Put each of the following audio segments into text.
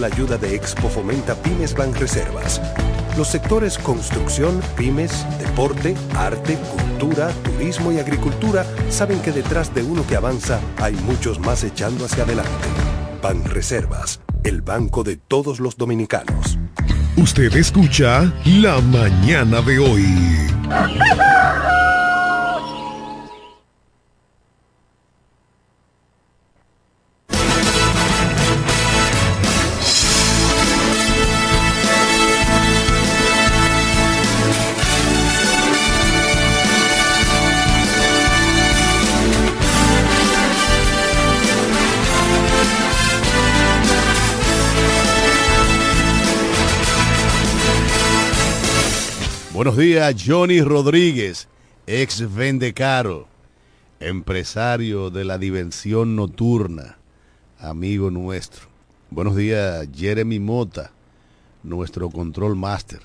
La ayuda de Expo Fomenta Pymes Ban Reservas. Los sectores construcción, pymes, deporte, arte, cultura, turismo y agricultura saben que detrás de uno que avanza hay muchos más echando hacia adelante. Ban Reservas, el banco de todos los dominicanos. Usted escucha La Mañana de hoy. Buenos días, Johnny Rodríguez, ex Vendecaro, empresario de la diversión nocturna, amigo nuestro. Buenos días, Jeremy Mota, nuestro control master.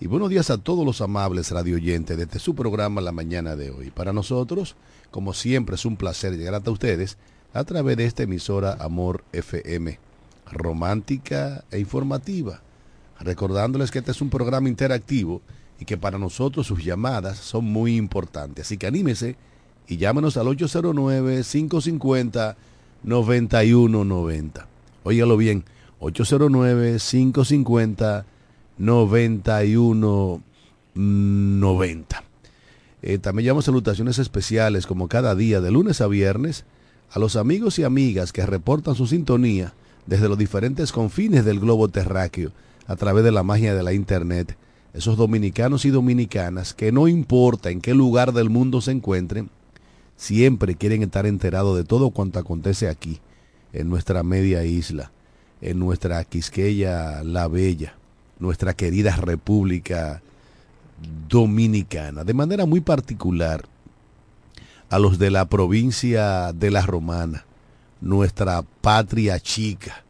Y buenos días a todos los amables radioyentes de este su programa la mañana de hoy. Para nosotros, como siempre, es un placer llegar hasta ustedes a través de esta emisora Amor FM, romántica e informativa. Recordándoles que este es un programa interactivo y que para nosotros sus llamadas son muy importantes. Así que anímese y llámenos al 809-550-9190. Óigalo bien, 809-550-9190. Eh, también llamo salutaciones especiales como cada día de lunes a viernes a los amigos y amigas que reportan su sintonía desde los diferentes confines del globo terráqueo a través de la magia de la internet esos dominicanos y dominicanas que no importa en qué lugar del mundo se encuentren, siempre quieren estar enterados de todo cuanto acontece aquí, en nuestra media isla, en nuestra Quisqueya la Bella, nuestra querida República Dominicana, de manera muy particular a los de la provincia de La Romana, nuestra patria chica,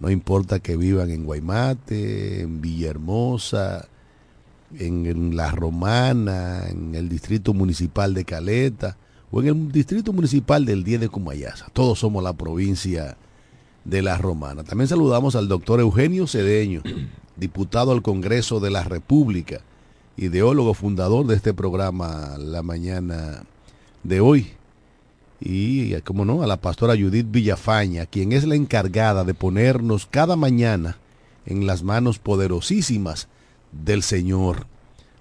no importa que vivan en Guaymate, en Villahermosa, en, La Romana, en el distrito municipal de Caleta o en el distrito municipal del 10 de Cumayasa. Todos somos la provincia de La Romana. También saludamos al doctor Eugenio Cedeño, diputado al Congreso de la República, ideólogo fundador de este programa la mañana de hoy. Y, como no, a la pastora Judith Villafaña, quien es la encargada de ponernos cada mañana en las manos poderosísimas del Señor.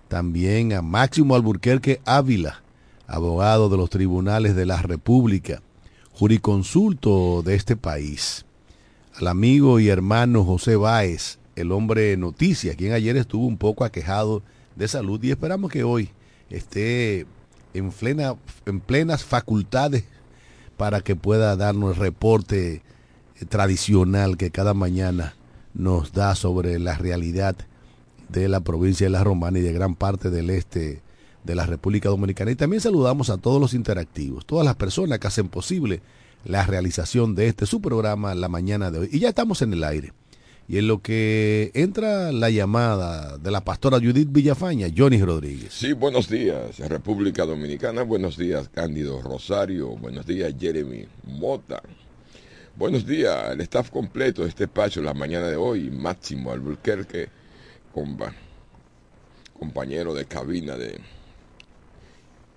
También a Máximo Alburquerque Ávila, abogado de los tribunales de la República, juriconsulto de este país. Al amigo y hermano José Báez, el hombre noticia, quien ayer estuvo un poco aquejado de salud y esperamos que hoy esté en, plena, en plenas facultades para que pueda darnos el reporte tradicional que cada mañana nos da sobre la realidad de la provincia de La Romana y de gran parte del este de la República Dominicana. Y también saludamos a todos los interactivos, todas las personas que hacen posible la realización de este su programa la mañana de hoy. Y ya estamos en el aire. Y en lo que entra la llamada de la pastora Judith Villafaña, Johnny Rodríguez. Sí, buenos días, República Dominicana. Buenos días, Cándido Rosario. Buenos días, Jeremy Mota. Buenos días, el staff completo de este espacio la mañana de hoy, Máximo Albuquerque compañero de cabina de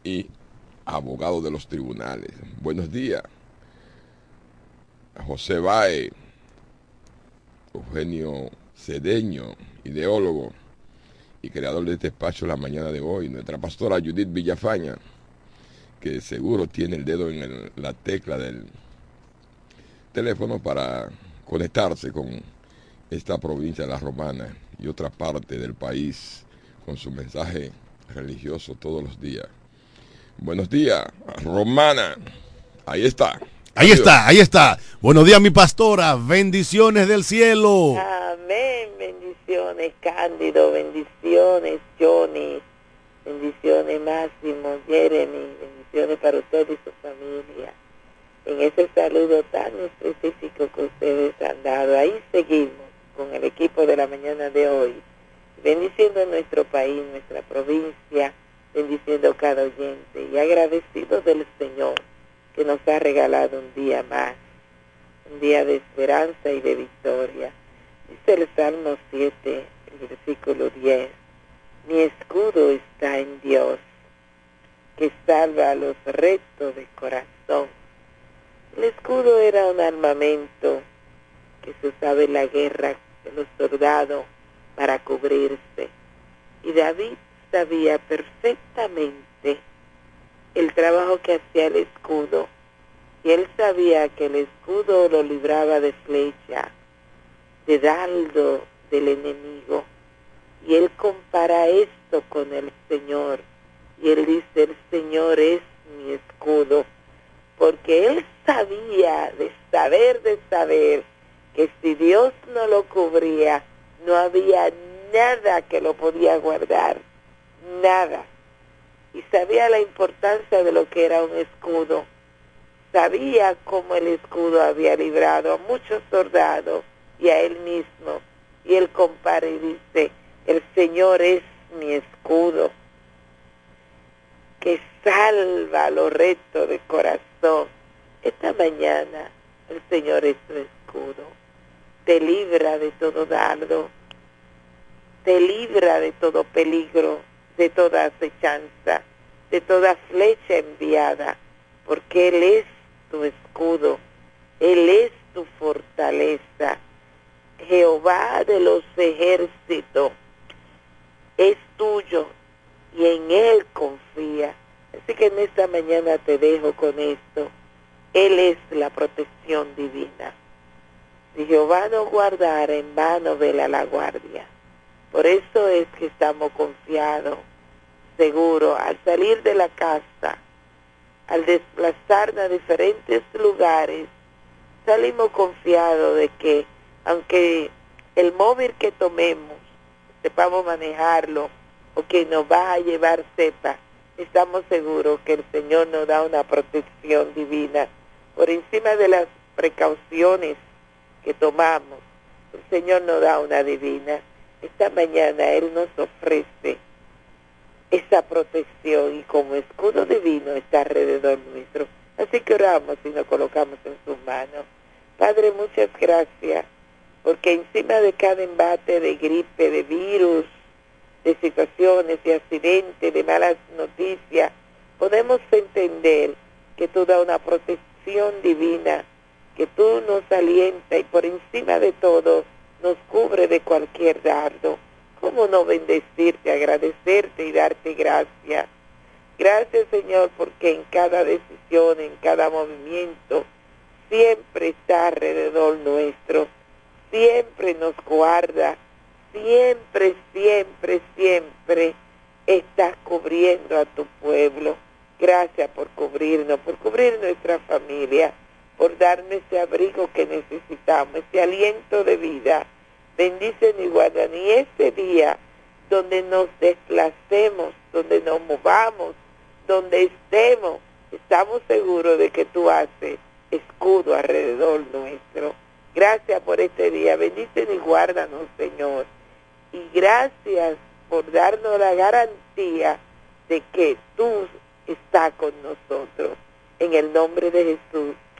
y abogado de los tribunales. Buenos días. José Bae, Eugenio Cedeño, ideólogo y creador de este espacio la mañana de hoy. Nuestra pastora Judith Villafaña, que seguro tiene el dedo en la tecla del teléfono para conectarse con esta provincia de la Romana y otra parte del país con su mensaje religioso todos los días. Buenos días, Romana. Ahí está. Ahí está, ahí está. Buenos días, mi pastora. Bendiciones del cielo. Amén. Bendiciones, Cándido. Bendiciones, Johnny. Bendiciones, Máximo, Jeremy. Bendiciones para usted y su familia. En ese saludo tan específico que ustedes han dado. Ahí seguimos con el equipo de la mañana de hoy, bendiciendo nuestro país, nuestra provincia, bendiciendo cada oyente y agradecido del Señor que nos ha regalado un día más, un día de esperanza y de victoria. Dice el Salmo 7, el versículo 10, mi escudo está en Dios, que salva a los rectos de corazón. El escudo era un armamento que se usaba en la guerra de los para cubrirse. Y David sabía perfectamente el trabajo que hacía el escudo. Y él sabía que el escudo lo libraba de flecha, de dardo del enemigo. Y él compara esto con el Señor. Y él dice, el Señor es mi escudo. Porque él sabía de saber, de saber, que si Dios no lo cubría, no había nada que lo podía guardar. Nada. Y sabía la importancia de lo que era un escudo. Sabía cómo el escudo había librado a muchos soldados y a él mismo. Y él compara y dice, el Señor es mi escudo, que salva lo recto de corazón. Esta mañana el Señor es tu escudo, te libra de todo dardo, te libra de todo peligro, de toda acechanza, de toda flecha enviada, porque Él es tu escudo, Él es tu fortaleza. Jehová de los ejércitos es tuyo y en Él confía. Así que en esta mañana te dejo con esto. Él es la protección divina. Si Jehová no guardara, en vano vela la guardia. Por eso es que estamos confiados, seguros, al salir de la casa, al desplazarnos a diferentes lugares, salimos confiados de que aunque el móvil que tomemos sepamos manejarlo o que nos va a llevar sepa, estamos seguros que el Señor nos da una protección divina por encima de las precauciones que tomamos. El Señor nos da una divina. Esta mañana Él nos ofrece esa protección y como escudo divino está alrededor nuestro. Así que oramos y nos colocamos en sus manos. Padre, muchas gracias porque encima de cada embate de gripe, de virus, de situaciones, de accidentes, de malas noticias, podemos entender que tú das una protección divina, que tú nos alienta y por encima de todo nos cubre de cualquier dardo. ¿Cómo no bendecirte, agradecerte y darte gracias? Gracias Señor porque en cada decisión, en cada movimiento, siempre está alrededor nuestro siempre nos guarda, siempre, siempre, siempre estás cubriendo a tu pueblo. Gracias por cubrirnos, por cubrir nuestra familia, por darnos ese abrigo que necesitamos, ese aliento de vida. Bendice y guarda ni ese día donde nos desplacemos, donde nos movamos, donde estemos, estamos seguros de que tú haces escudo alrededor nuestro Gracias por este día. Bendícenos y guárdanos, Señor. Y gracias por darnos la garantía de que tú estás con nosotros. En el nombre de Jesús.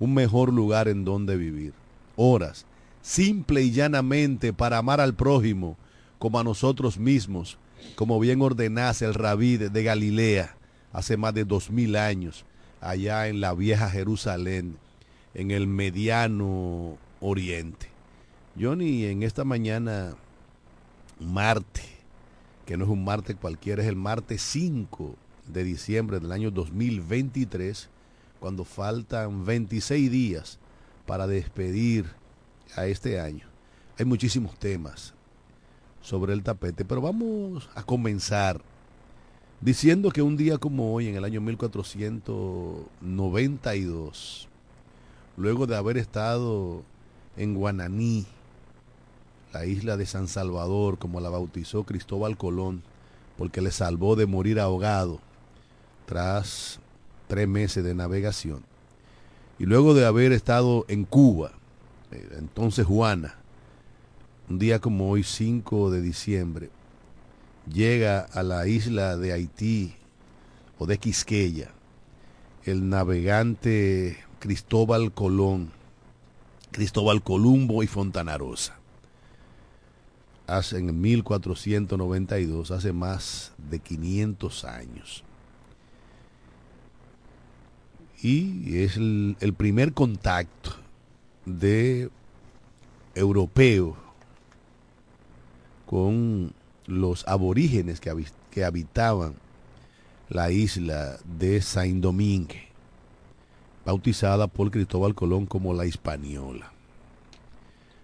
un mejor lugar en donde vivir, horas simple y llanamente para amar al prójimo como a nosotros mismos, como bien ordenase el rabí de Galilea hace más de dos mil años, allá en la vieja Jerusalén, en el mediano oriente. Johnny, en esta mañana, martes, que no es un martes cualquiera, es el martes 5 de diciembre del año 2023, cuando faltan 26 días para despedir a este año. Hay muchísimos temas sobre el tapete, pero vamos a comenzar diciendo que un día como hoy, en el año 1492, luego de haber estado en Guananí, la isla de San Salvador, como la bautizó Cristóbal Colón, porque le salvó de morir ahogado tras tres meses de navegación. Y luego de haber estado en Cuba, eh, entonces Juana, un día como hoy, 5 de diciembre, llega a la isla de Haití o de Quisqueya el navegante Cristóbal Colón, Cristóbal Columbo y Fontana Rosa. Hace en 1492, hace más de 500 años. Y es el, primer contacto de europeo con los aborígenes que, que habitaban la isla de Saint Domingue, bautizada por Cristóbal Colón como la Hispaniola.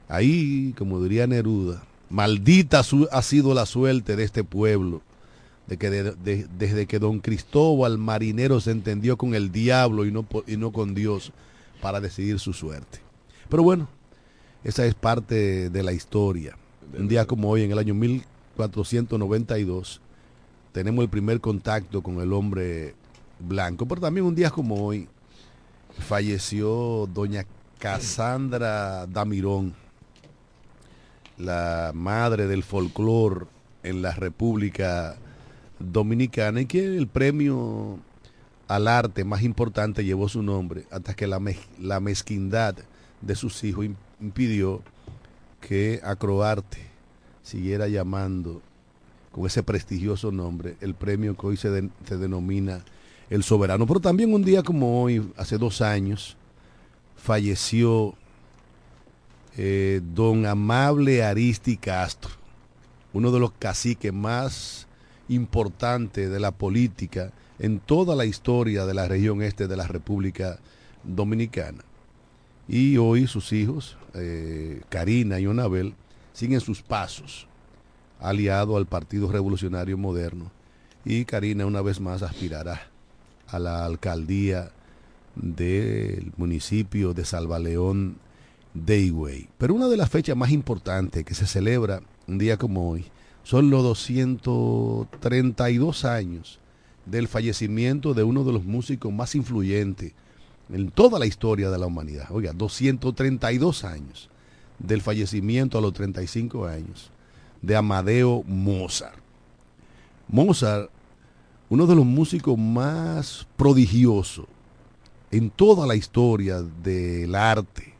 Ahí, como diría Neruda, maldita ha sido la suerte de este pueblo, de que desde que don Cristóbal marinero se entendió con el diablo y no, y no con Dios para decidir su suerte. Pero bueno, esa es parte de la historia. Un día como hoy, en el año 1492, tenemos el primer contacto con el hombre blanco. Pero también un día como hoy, falleció doña Casandra Damirón, la madre del folclor en la República Dominicana, y que el premio al arte más importante llevó su nombre, hasta que la, mezquindad de sus hijos impidió que Acroarte siguiera llamando con ese prestigioso nombre el premio que hoy se, denomina el soberano. Pero también un día como hoy, hace dos años, falleció eh, don Amable Aristi Castro, uno de los caciques más importantes de la política en toda la historia de la región este de la República Dominicana. Y hoy sus hijos, eh, Karina y Onabel, siguen sus pasos, aliado al Partido Revolucionario Moderno. Y Karina una vez más aspirará a la alcaldía del municipio de Salvaleón de Higüey. Pero una de las fechas más importantes que se celebra un día como hoy son los 232 años del fallecimiento de uno de los músicos más influyentes en toda la historia de la humanidad. Oiga, 232 años del fallecimiento a los 35 años de Amadeo Mozart. Mozart, uno de los músicos más prodigiosos en toda la historia del arte,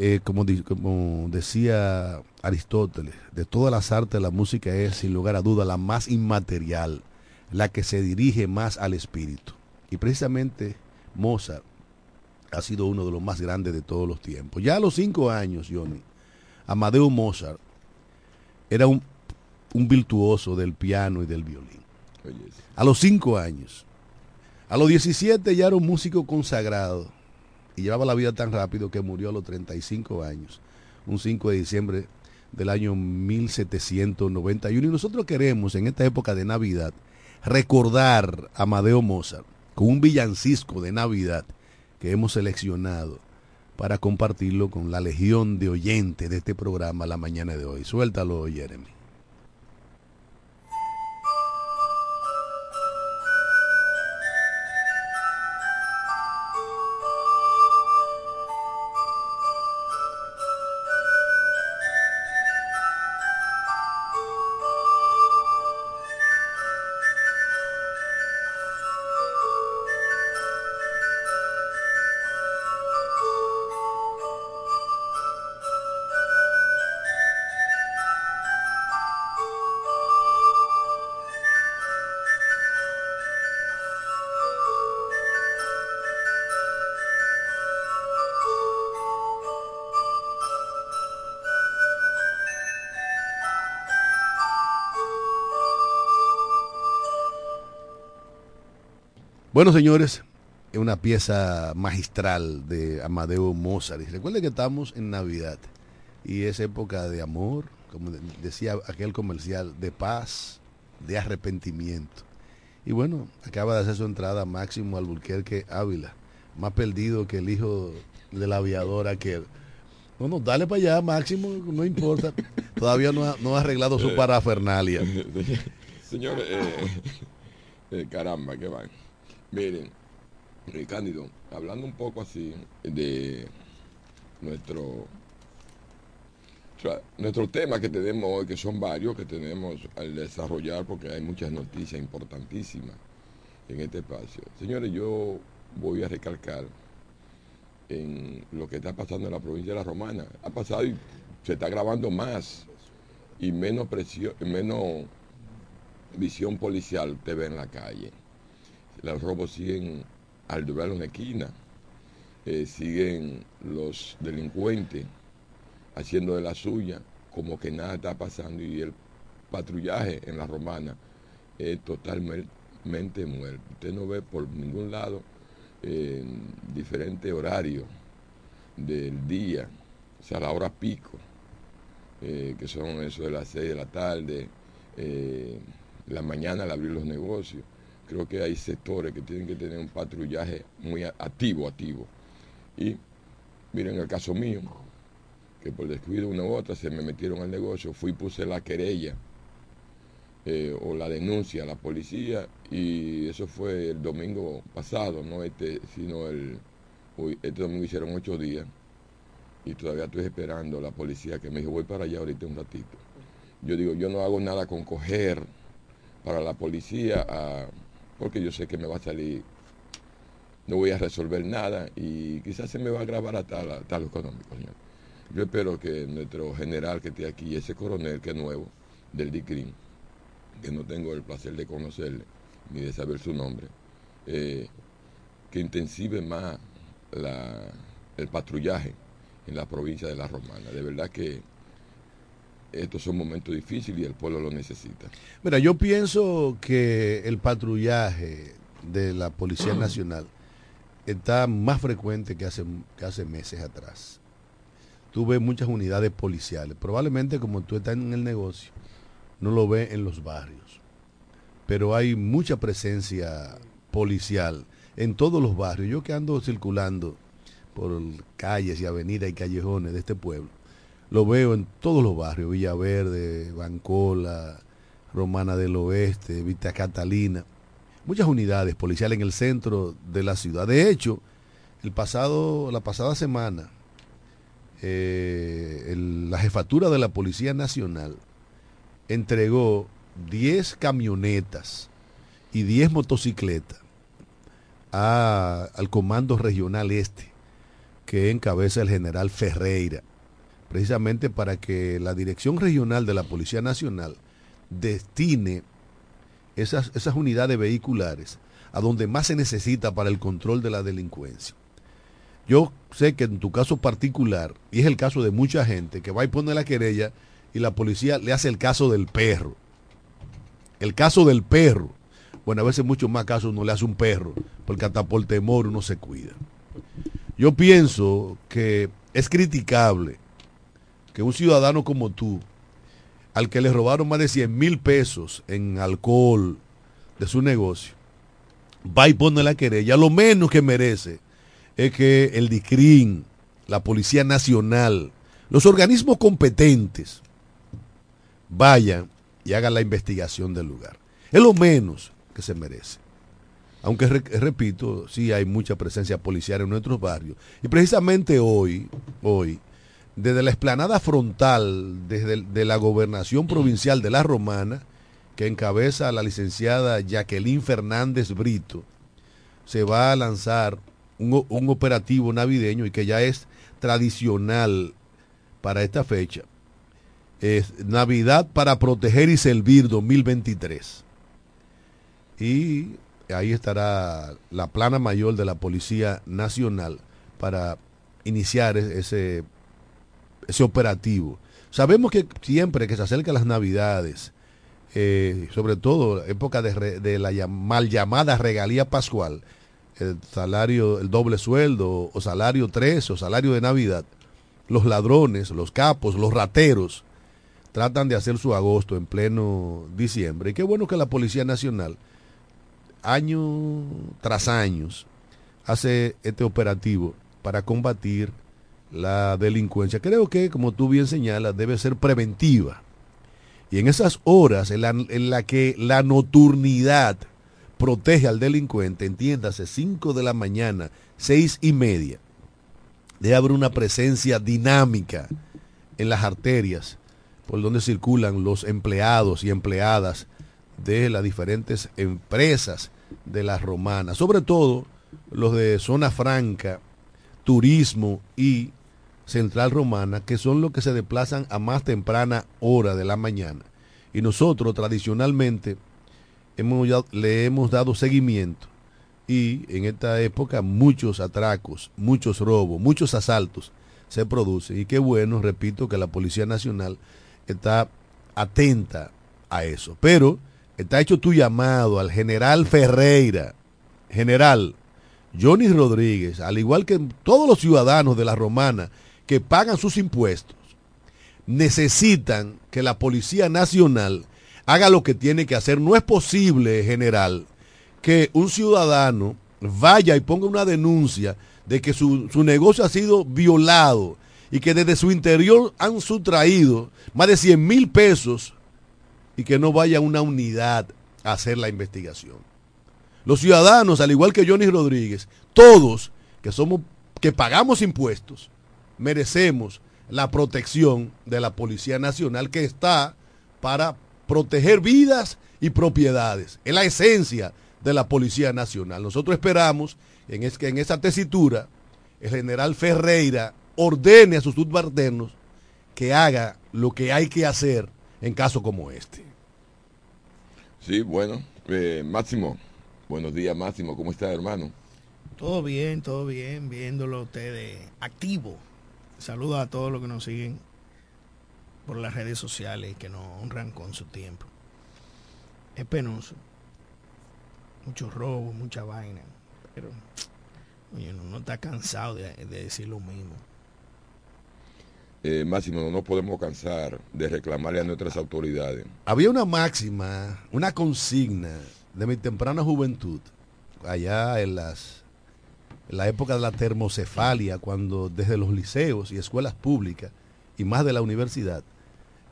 eh, como, como, decía Aristóteles, de todas las artes la música es sin lugar a duda la más inmaterial, la que se dirige más al espíritu. Y precisamente Mozart ha sido uno de los más grandes de todos los tiempos. Ya a los cinco años, Johnny, Amadeo Mozart era un, virtuoso del piano y del violín. A los cinco años. A los 17 ya era un músico consagrado y llevaba la vida tan rápido que murió a los 35 años, un 5 de diciembre del año 1791. Y nosotros queremos en esta época de Navidad recordar a Amadeo Mozart con un villancisco de Navidad que hemos seleccionado para compartirlo con la legión de oyentes de este programa la mañana de hoy. Suéltalo, Jeremy. Bueno, señores, es una pieza magistral de Amadeo Mozart. Y recuerden que estamos en Navidad y es época de amor, como decía aquel comercial, de paz, de arrepentimiento. Y bueno, acaba de hacer su entrada Máximo Alburquerque Ávila, más perdido que el hijo del aviador aquel. No, no, dale para allá, Máximo, no importa. Todavía no ha, no ha arreglado su parafernalia. Señores, eh, eh, caramba, que van. Miren, Cándido, hablando un poco así de nuestro nuestro tema que tenemos hoy, que son varios que tenemos al desarrollar, porque hay muchas noticias importantísimas en este espacio. Señores, yo voy a recalcar en lo que está pasando en la provincia de La Romana. Ha pasado y se está grabando más y menos presión, menos visión policial te ve en la calle. Los robos siguen al en la esquina, eh, siguen los delincuentes haciendo de la suya, como que nada está pasando y el patrullaje en la romana es totalmente muerto. Usted no ve por ningún lado en diferentes horarios del día, o sea, la hora pico, eh, que son eso de las 6 de la tarde, eh, la mañana al abrir los negocios. Creo que hay sectores que tienen que tener un patrullaje muy activo, activo. Y miren el caso mío, que por descuido una u otra se me metieron al negocio, fui y puse la querella eh, o la denuncia a la policía y eso fue el domingo pasado, no este, sino el, este domingo hicieron ocho días y todavía estoy esperando la policía que me dijo voy para allá ahorita un ratito. Yo digo, yo no hago nada con coger para la policía porque yo sé que me va a salir, no voy a resolver nada y quizás se me va a grabar a tal, tal económico, señor. Yo espero que nuestro general que esté aquí, ese coronel que es nuevo, del DICRIM, que no tengo el placer de conocerle ni de saber su nombre, eh, que intensive más el patrullaje en la provincia de La Romana. De verdad que estos son momentos difíciles y el pueblo lo necesita. Mira, yo pienso que el patrullaje de la Policía Nacional está más frecuente que hace, que hace meses atrás tú ves muchas unidades policiales. Probablemente como tú estás en el negocio, no lo ves en los barrios. Pero hay mucha presencia policial en todos los barrios. Yo que ando circulando por calles y avenidas y callejones de este pueblo, lo veo en todos los barrios, Villaverde, Bancola, Romana del Oeste, Vista Catalina, muchas unidades policiales en el centro de la ciudad. De hecho, el pasado, la pasada semana, eh, la jefatura de la Policía Nacional entregó 10 camionetas y 10 motocicletas al Comando Regional Este, que encabeza el general Ferreira, precisamente para que la Dirección Regional de la Policía Nacional destine esas, esas unidades vehiculares a donde más se necesita para el control de la delincuencia. Yo sé que en tu caso particular, y es el caso de mucha gente, que va y pone la querella y la policía le hace el caso del perro. El caso del perro. Bueno, a veces mucho más caso uno le hace un perro, porque hasta por temor uno se cuida. Yo pienso que es criticable que un ciudadano como tú, al que le robaron más de 100 mil pesos en alcohol de su negocio, va y pone la querella, lo menos que merece es que el DICRIN, la Policía Nacional, los organismos competentes vayan y hagan la investigación del lugar. Es lo menos que se merece. Aunque, repito, sí hay mucha presencia policial en nuestros barrios. Y precisamente hoy, hoy, desde la explanada frontal, desde de la gobernación provincial de La Romana, que encabeza la licenciada Jacqueline Fernández Brito, se va a lanzar un, operativo navideño y que ya es tradicional para esta fecha. Es Navidad para proteger y servir 2023. Y ahí estará la plana mayor de la Policía Nacional para iniciar ese, ese operativo. Sabemos que siempre que se acercan las Navidades, eh, sobre todo época de, de la mal llamada regalía pascual, el salario, el doble sueldo, o salario 3, o salario de Navidad, los ladrones, los capos, los rateros, tratan de hacer su agosto en pleno diciembre. Y qué bueno que la Policía Nacional, año tras año, hace este operativo para combatir la delincuencia. Creo que, como tú bien señalas, debe ser preventiva. Y en esas horas en la, en la que la nocturnidad protege al delincuente, entiéndase, 5 de la mañana, seis y media, debe haber una presencia dinámica en las arterias por donde circulan los empleados y empleadas de las diferentes empresas de las romanas, sobre todo los de zona franca, turismo y central romana, que son los que se desplazan a más temprana hora de la mañana. Y nosotros tradicionalmente le hemos dado seguimiento y en esta época muchos atracos, muchos robos, muchos asaltos se producen. Y qué bueno, repito, que la Policía Nacional está atenta a eso. Pero está hecho tu llamado al general Ferreira, general Johnny Rodríguez, al igual que todos los ciudadanos de la Romana que pagan sus impuestos, necesitan que la Policía Nacional haga lo que tiene que hacer. No es posible, general, que un ciudadano vaya y ponga una denuncia de que su, su, negocio ha sido violado y que desde su interior han sustraído más de 100 mil pesos y que no vaya una unidad a hacer la investigación. Los ciudadanos, al igual que Johnny Rodríguez, todos que somos que pagamos impuestos, merecemos la protección de la Policía Nacional que está para proteger vidas y propiedades. Es la esencia de la Policía Nacional. Nosotros esperamos en es, que en esa tesitura el general Ferreira ordene a sus subalternos que haga lo que hay que hacer en casos como este. Sí, bueno, eh, Máximo, buenos días Máximo, ¿cómo está hermano? Todo bien, todo bien, viéndolo ustedes activo. Saludos a todos los que nos siguen por las redes sociales y que nos honran con su tiempo. Es penoso. Muchos robos, mucha vaina. Pero oye, no, no está cansado de, de, decir lo mismo. Eh, Máximo, no nos podemos cansar de reclamarle a nuestras autoridades. Había una máxima, una consigna de mi temprana juventud, allá en las la época de la termocefalia, cuando desde los liceos y escuelas públicas y más de la universidad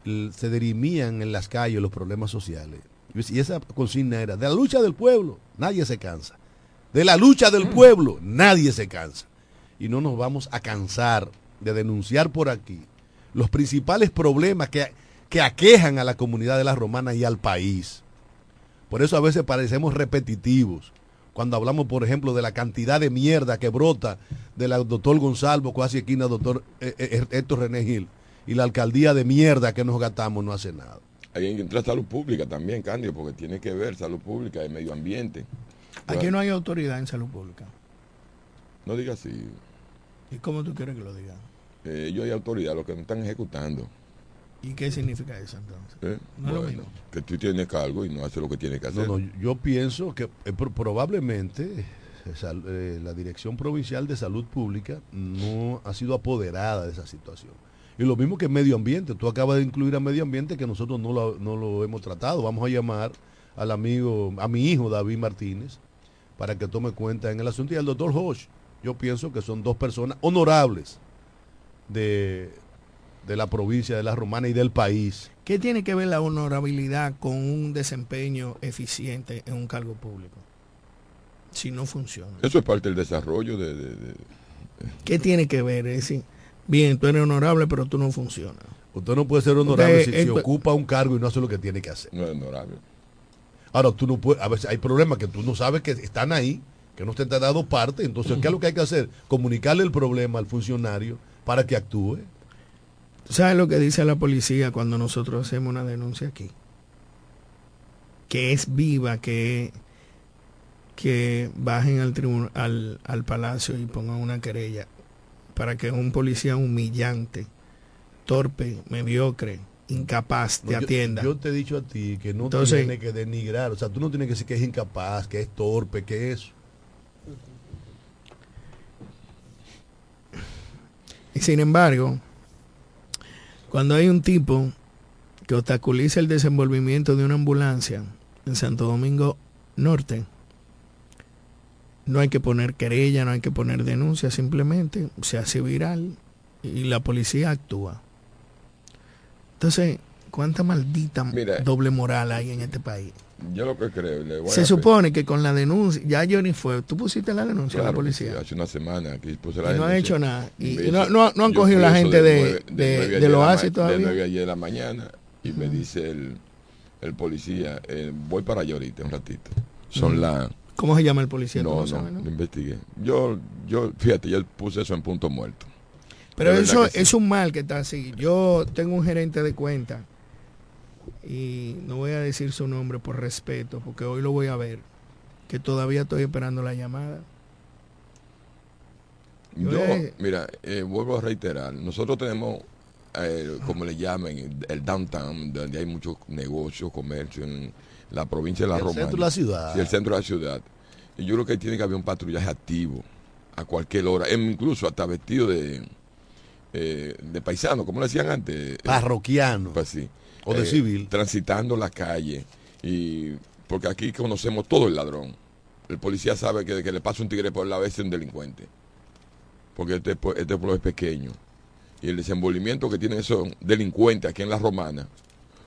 se dirimían en las calles los problemas sociales. Y esa consigna era, de la lucha del pueblo, nadie se cansa. De la lucha del pueblo, nadie se cansa. Y no nos vamos a cansar de denunciar por aquí los principales problemas que, que aquejan a la comunidad de la romana y al país. Por eso a veces parecemos repetitivos cuando hablamos, por ejemplo, de la cantidad de mierda que brota del doctor Gonzalo, casi esquina doctor Héctor René Gil, y la alcaldía de mierda que nos gastamos no hace nada. Hay que entrar salud pública también, Candio, porque tiene que ver salud pública y medio ambiente. Aquí no hay autoridad en salud pública. No digas así. ¿Y cómo tú quieres que lo diga? Eh, yo hay autoridad, lo que no están ejecutando. ¿Y qué significa eso entonces? ¿Eh? No bueno, es lo mismo. Que tú tienes cargo y no haces lo que tienes que hacer. No, no, yo pienso que eh, probablemente eh, la Dirección Provincial de Salud Pública no ha sido apoderada de esa situación. Y lo mismo que medio ambiente. Tú acabas de incluir a medio ambiente que nosotros no lo, no lo hemos tratado. Vamos a llamar al amigo, a mi hijo David Martínez, para que tome cuenta en el asunto. Y al doctor Hosch, yo pienso que son dos personas honorables de, de la provincia de La Romana y del país. ¿Qué tiene que ver la honorabilidad con un desempeño eficiente en un cargo público? Si no funciona. Eso es parte del desarrollo de... de, de... ¿Qué tiene que ver? Es decir, bien, tú eres honorable, pero tú no funcionas. Usted no puede ser honorable si, si esto- ocupa un cargo y no hace lo que tiene que hacer. No es honorable. Ahora, tú no puedes, a veces hay problemas que tú no sabes que están ahí, que no te han dado parte. Entonces, ¿qué es lo que hay que hacer? Comunicarle el problema al funcionario para que actúe. ¿Tú ¿Sabes lo que dice la policía cuando nosotros hacemos una denuncia aquí? Que es viva, que, que bajen al, tribunal, al, al palacio y pongan una querella para que un policía humillante, torpe, mediocre, incapaz te No, atienda. Yo, te he dicho a ti que no Entonces- tiene que denigrar. O sea, tú no tienes que decir que es incapaz, que es torpe, que es. Y sin embargo, cuando hay un tipo que obstaculiza el desenvolvimiento de una ambulancia en Santo Domingo Norte, no hay que poner querella, no hay que poner denuncia, simplemente se hace viral y la policía actúa. Entonces, ¿cuánta maldita Mira. doble moral hay en este país? Yo lo que creo. le voy Se a- supone que con la denuncia, ya Johnny fue, tú pusiste la denuncia a la Claro que sí, policía. hace una semana que puse Y la no han denuncia. hecho nada. Y, y no, no- no han cogido la gente de, de, de de los la ma- De todavía. 9 ayer de la mañana y me dice el, el policía, eh, voy para allá ahorita un ratito. Son las... ¿Cómo se llama el policía? No, no sabes, ¿no? lo investigué. Yo, yo, fíjate, yo puse eso en punto muerto. Pero eso sí. es un mal que está así. Yo tengo un gerente de cuenta y no voy a decir su nombre por respeto, porque hoy lo voy a ver, que todavía estoy esperando la llamada. Yo mira, eh, vuelvo a reiterar, nosotros tenemos, eh, como le llamen, el downtown, donde hay muchos negocios, comercio en la provincia de la El Romana. centro de la ciudad. Sí, el centro de la ciudad. Y yo creo que tiene que haber un patrullaje activo a cualquier hora, incluso hasta vestido de, eh, de paisano, como le decían antes. Parroquiano. pues sí. O de Eh, civil. Transitando la calle. Y porque aquí conocemos todo el ladrón. El policía sabe que de que le pasa un tigre por la vez es un delincuente. Porque este, este pueblo es pequeño. Y el desenvolvimiento que tienen esos delincuentes aquí en la Romana,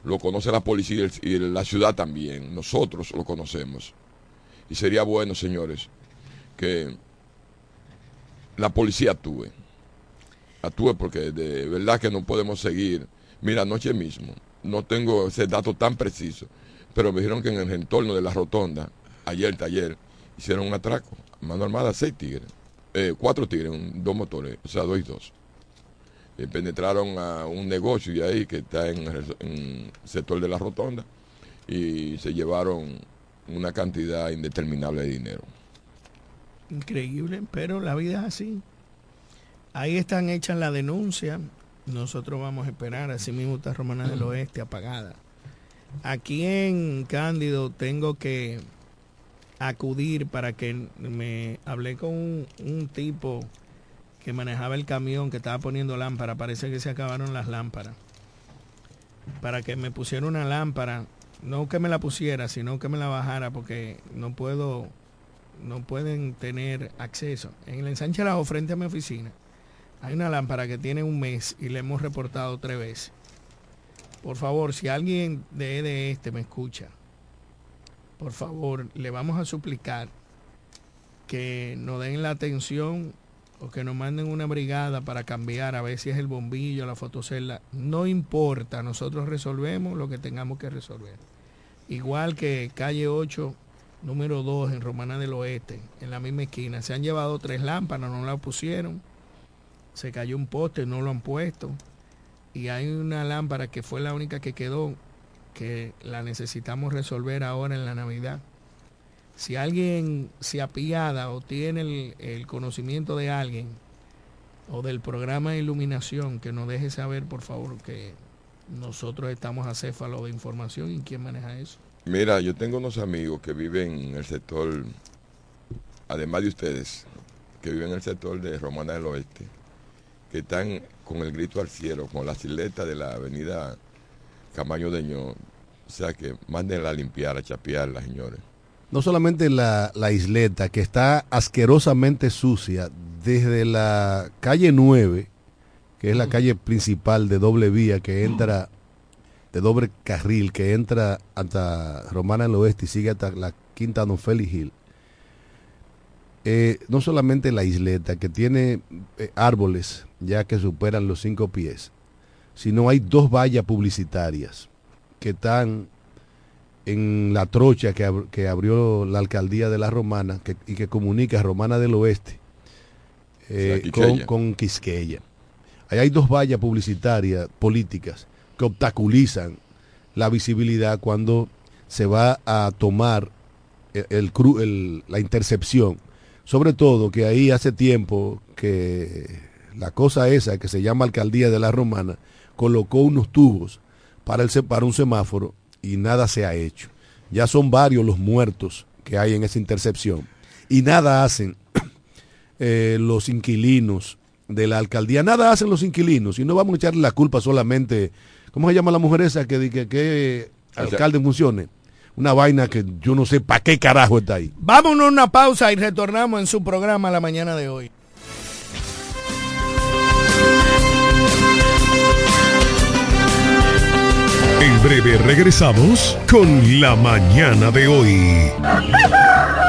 lo conoce la policía y, el- y el- la ciudad también. Nosotros lo conocemos. Y sería bueno, señores, que la policía actúe. Actúe porque de verdad que no podemos seguir. Mira, anoche mismo, no tengo ese dato tan preciso, pero me dijeron que en el entorno de la rotonda, ayer, taller, hicieron un atraco. Mano armada, seis tigres. Eh, cuatro tigres, dos motores, o sea, dos y dos. Eh, penetraron a un negocio de ahí que está en el, en el sector de la rotonda y se llevaron una cantidad indeterminable de dinero. Increíble, pero la vida es así. Ahí están hechas la denuncia. Nosotros vamos a esperar. Así mismo está Romana del Oeste apagada. Aquí en Cándido tengo que acudir para que me hablé con un, un tipo que manejaba el camión que estaba poniendo lámpara. Parece que se acabaron las lámparas. Para que me pusiera una lámpara. No que me la pusiera, sino que me la bajara porque no puedo no pueden tener acceso. En el ensanche Lajo, frente a mi oficina, hay una lámpara que tiene un mes y le hemos reportado tres veces. Por favor, si alguien de, de este me escucha, por favor, le vamos a suplicar que nos den la atención o que nos manden una brigada para cambiar a ver si es el bombillo, la fotocelda. No importa, nosotros resolvemos lo que tengamos que resolver. Igual que calle 8 número 2 en Romana del Oeste, en la misma esquina. Se han llevado tres lámparas, no la pusieron. Se cayó un poste, no lo han puesto. Y hay una lámpara que fue la única que quedó, que la necesitamos resolver ahora en la Navidad. Si alguien se apiada o tiene el, conocimiento de alguien o del programa de iluminación, que nos deje saber, por favor, que nosotros estamos acéfalos de información y quién maneja eso. Mira, yo tengo unos amigos que viven en el sector, además de ustedes, que viven en el sector de Romana del Oeste, que están con el grito al cielo, con la sileta de la avenida Camaño de Ño. O sea que mándenla a limpiar, a chapearla, señores. No solamente la, la isleta, que está asquerosamente sucia, desde la calle 9, que es la calle principal de doble vía que entra, de doble carril, que entra hasta Romana del Oeste y sigue hasta la quinta Don Félix Hill. Eh, no solamente la isleta, que tiene eh, árboles ya que superan los cinco pies, sino hay dos vallas publicitarias que están en la trocha que, ab- que abrió la alcaldía de la Romana que- y que comunica Romana del Oeste eh, O sea, con, Quisqueya. con Quisqueya. Ahí hay dos vallas publicitarias políticas que obstaculizan la visibilidad cuando se va a tomar el, el cru- el- la intercepción. Sobre todo que ahí hace tiempo que la cosa esa que se llama Alcaldía de la Romana colocó unos tubos para, el, para un semáforo y nada se ha hecho. Ya son varios los muertos que hay en esa intercepción y nada hacen eh, los inquilinos de la alcaldía, nada hacen los inquilinos y no vamos a echarle la culpa solamente, ¿cómo se llama la mujer esa que dice que alcalde funcione? una vaina que yo no sé para qué carajo está ahí. Vámonos a una pausa y retornamos en su programa la mañana de hoy. En breve regresamos con la mañana de hoy.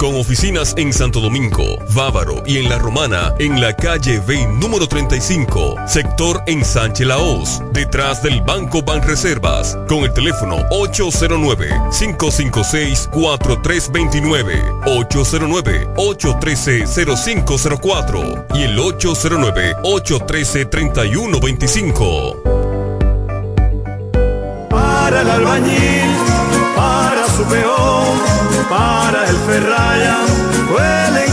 con oficinas en Santo Domingo, Bávaro y en La Romana, en la calle B número 35, sector en Sánchez Laos, detrás del Banco Banreservas, con el teléfono 809-556-4329, 809-813-0504 y el 809-813-3125. Para el albañil, peón para el Ferraya,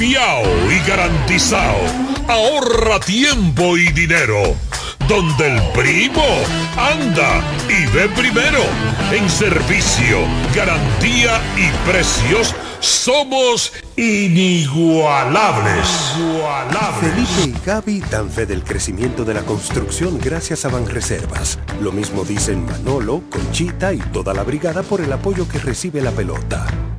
Fiao y garantizado. Ahorra tiempo y dinero donde el primo anda y ve primero. En servicio, garantía y precios somos inigualables. Felipe y Gaby dan fe del crecimiento de la construcción gracias a Banreservas. Lo mismo dicen Manolo, Conchita y toda la brigada por el apoyo que recibe la pelota.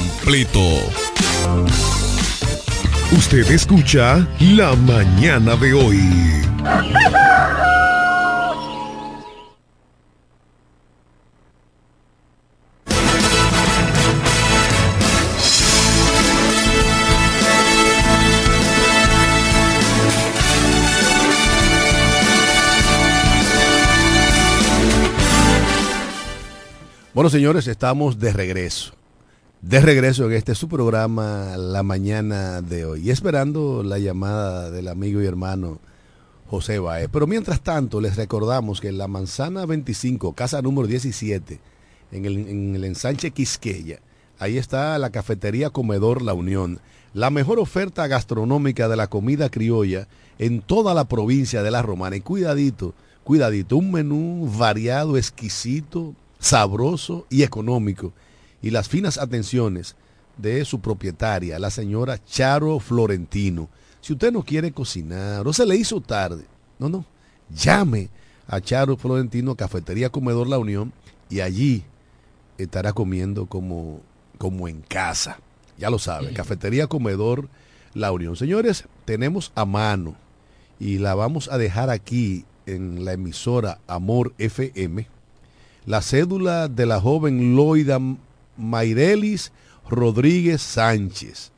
completo. Usted escucha La mañana de hoy. Bueno, señores, estamos de regreso. De regreso en este su programa La mañana de hoy. Esperando la llamada del amigo y hermano José Baez. Pero mientras tanto, les recordamos que en la manzana 25, casa número 17, en el, en el ensanche Quisqueya, ahí está la cafetería Comedor La Unión. La mejor oferta gastronómica de la comida criolla en toda la provincia de La Romana. Y cuidadito, cuidadito, un menú variado, exquisito, sabroso y económico. Y las finas atenciones de su propietaria, la señora Charo Florentino. Si usted no quiere cocinar o se le hizo tarde, no, no, llame a Charo Florentino, Cafetería Comedor La Unión, y allí estará comiendo como, como en casa. Ya lo sabe, Cafetería Comedor La Unión. Señores, tenemos a mano y la vamos a dejar aquí en la emisora Amor FM la cédula de la joven Loida Mairelis Rodríguez Sánchez.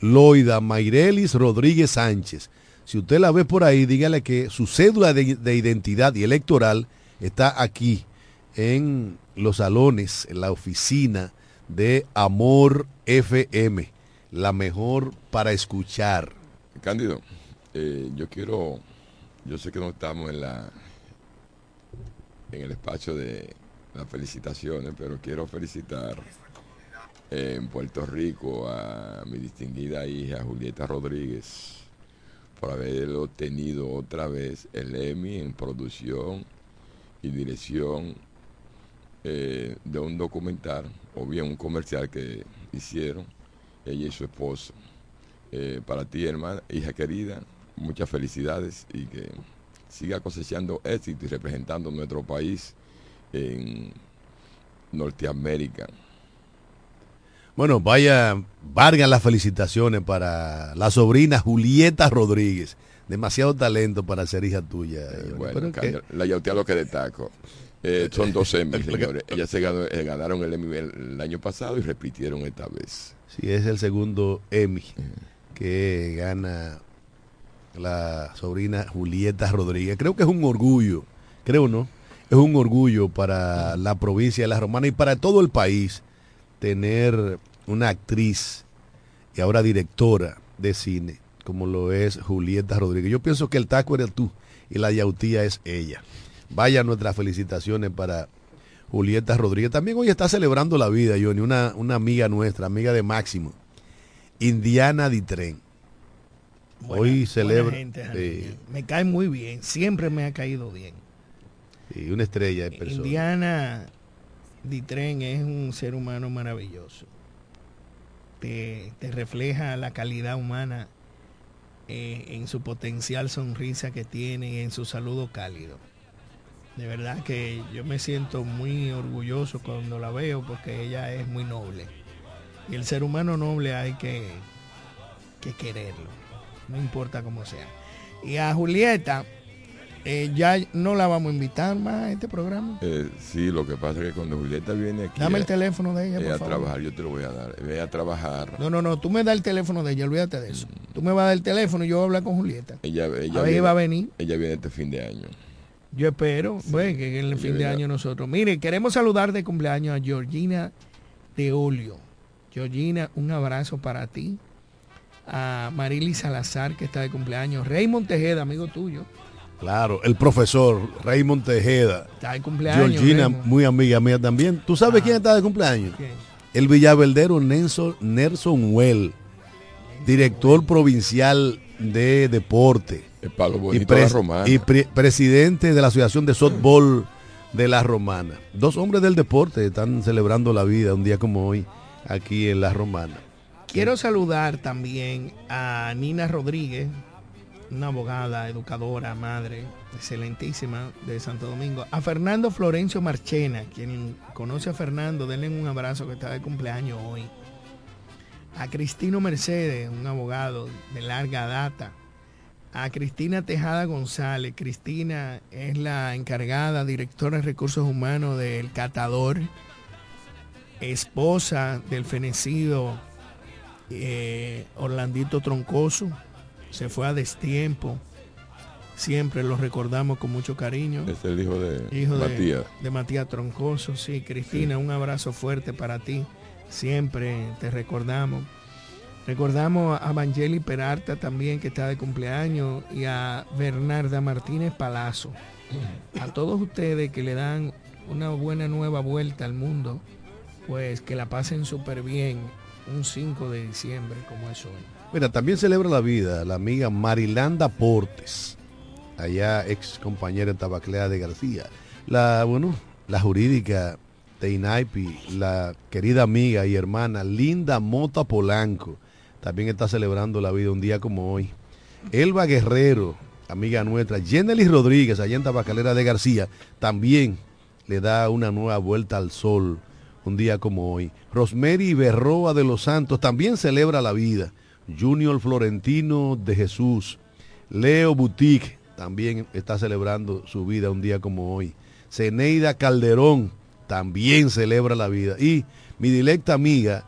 Loida Mairelis Rodríguez Sánchez. Si usted la ve por ahí, dígale que su cédula de, de identidad y electoral está aquí en los salones, en la oficina de Amor FM, la mejor para escuchar. Cándido, eh, yo quiero, yo sé que no estamos en la en el espacio de las felicitaciones, pero quiero felicitar eh, en Puerto Rico a mi distinguida hija Julieta Rodríguez por haber obtenido otra vez el Emmy en producción y dirección eh, de un documental o bien un comercial que hicieron ella y su esposo. Eh, para ti, hermana, hija querida, muchas felicidades y que siga cosechando éxito y representando nuestro país en Norteamérica. Bueno, vaya, valgan las felicitaciones para la sobrina Julieta Rodríguez. Demasiado talento para ser hija tuya. Eh, bueno, Pero la yautea lo que destaco. Eh, son dos Emmy, señores. Ellas se ganó- eh, ganaron el Emmy el, el año pasado y repitieron esta vez. Sí, es el segundo Emmy que gana la sobrina Julieta Rodríguez. Creo que es un orgullo, creo no, es un orgullo para la provincia de La Romana y para todo el país tener una actriz y ahora directora de cine como lo es Julieta Rodríguez. Yo pienso que el taco eres tú y la yautía es ella. Vaya nuestras felicitaciones para Julieta Rodríguez. También hoy está celebrando la vida, Johnny, una, una amiga nuestra, amiga de Máximo, Indiana Ditren. Buena- Hoy celebra gente. Me cae muy bien, siempre me ha caído bien. Sí, una estrella de persona. Indiana Ditren es un ser humano maravilloso. Te, refleja la calidad humana eh, en su potencial sonrisa que tiene y en su saludo cálido. De verdad que yo me siento muy orgulloso cuando la veo porque ella es muy noble. Y el ser humano noble hay que quererlo, no importa cómo sea. Y a Julieta, eh, ya no la vamos a invitar más a este programa. Eh, sí, lo que pasa es que cuando Julieta viene aquí Dame el teléfono de ella, eh, por a favor. trabajar, yo te lo voy a dar. Ve a trabajar. No, no, no, tú me das el teléfono de ella, olvídate de eso. Tú me vas a dar el teléfono y yo voy a hablar con Julieta. Ella, ella, a ver, va a venir. ella viene este fin de año. Yo espero, bueno, que en el fin de año nosotros. Mire, queremos saludar de cumpleaños a Georgina de Olio. Georgina, un abrazo para ti. A Marily Salazar, que está de cumpleaños. Raymond Tejeda, amigo tuyo, Claro, el profesor Raymond Tejeda. está de cumpleaños. Georgina, Raymond. muy amiga mía también. ¿Tú sabes Ah. quién está de cumpleaños? ¿Quién? El villaverdero Nelson, Nelson Well, director provincial de deporte. El palo y, bonito de la pres- romana. y pre- presidente de la Asociación de Softball de la Romana. Dos hombres del deporte están celebrando la vida un día como hoy aquí en la Romana. Quiero saludar también a Nina Rodríguez, una abogada, educadora, madre, excelentísima de Santo Domingo. A Fernando Florencio Marchena, quien conoce a Fernando, denle un abrazo que está de cumpleaños hoy. A Cristino Mercedes, un abogado de larga data. A Cristina Tejada González. Cristina es la encargada, directora de recursos humanos del Catador, esposa del fenecido eh, Orlandito Troncoso se fue a destiempo. Siempre lo recordamos con mucho cariño. Es el hijo de Hijo Matías. de Matías Troncoso. Sí, Cristina, un abrazo fuerte para ti. Siempre te recordamos. Recordamos a Vangeli Peralta también, que está de cumpleaños, y a Bernarda Martínez Palazzo. A todos ustedes que le dan una buena nueva vuelta al mundo, pues que la pasen súper bien un 5 de diciembre como es hoy. Mira, también celebra la vida la amiga Marilanda Portes, allá ex compañera en Tabaclea de García. La, bueno, la jurídica de INAIPI, la querida amiga y hermana Linda Mota Polanco, también está celebrando la vida un día como hoy. Elba Guerrero, amiga nuestra, Jenny Rodríguez, allá en Tabacalera de García, también le da una nueva vuelta al sol un día como hoy. Rosemary Berroa de los Santos también celebra la vida. Junior Florentino de Jesús. Leo Boutique también está celebrando su vida un día como hoy. Ceneida Calderón también celebra la vida. Y mi directa amiga